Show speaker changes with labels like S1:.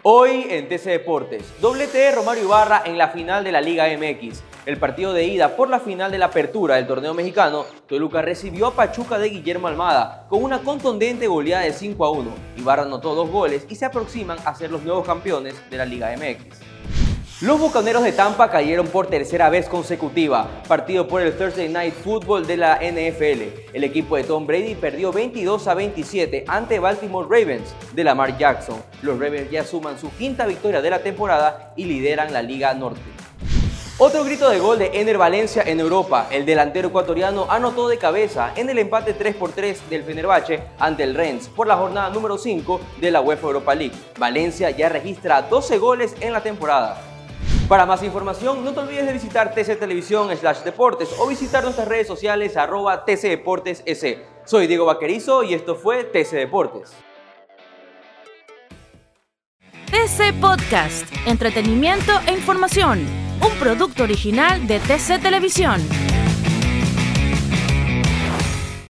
S1: Hoy en TC Deportes, doblete Romario Ibarra en la final de la Liga MX. El partido de ida por la final de la apertura del torneo mexicano, Toluca recibió a Pachuca de Guillermo Almada con una contundente goleada de 5 a 1. Ibarra anotó dos goles y se aproximan a ser los nuevos campeones de la Liga MX. Los Bucaneros de Tampa cayeron por tercera vez consecutiva, partido por el Thursday Night Football de la NFL. El equipo de Tom Brady perdió 22 a 27 ante Baltimore Ravens de Lamar Jackson. Los Ravens ya suman su quinta victoria de la temporada y lideran la Liga Norte. Otro grito de gol de Ener Valencia en Europa. El delantero ecuatoriano anotó de cabeza en el empate 3 por 3 del Fenerbahce ante el Rennes por la jornada número 5 de la UEFA Europa League. Valencia ya registra 12 goles en la temporada. Para más información, no te olvides de visitar TC Televisión slash Deportes o visitar nuestras redes sociales arroba TC Deportes S. Soy Diego Vaquerizo y esto fue TC Deportes.
S2: TC Podcast, entretenimiento e información, un producto original de TC Televisión.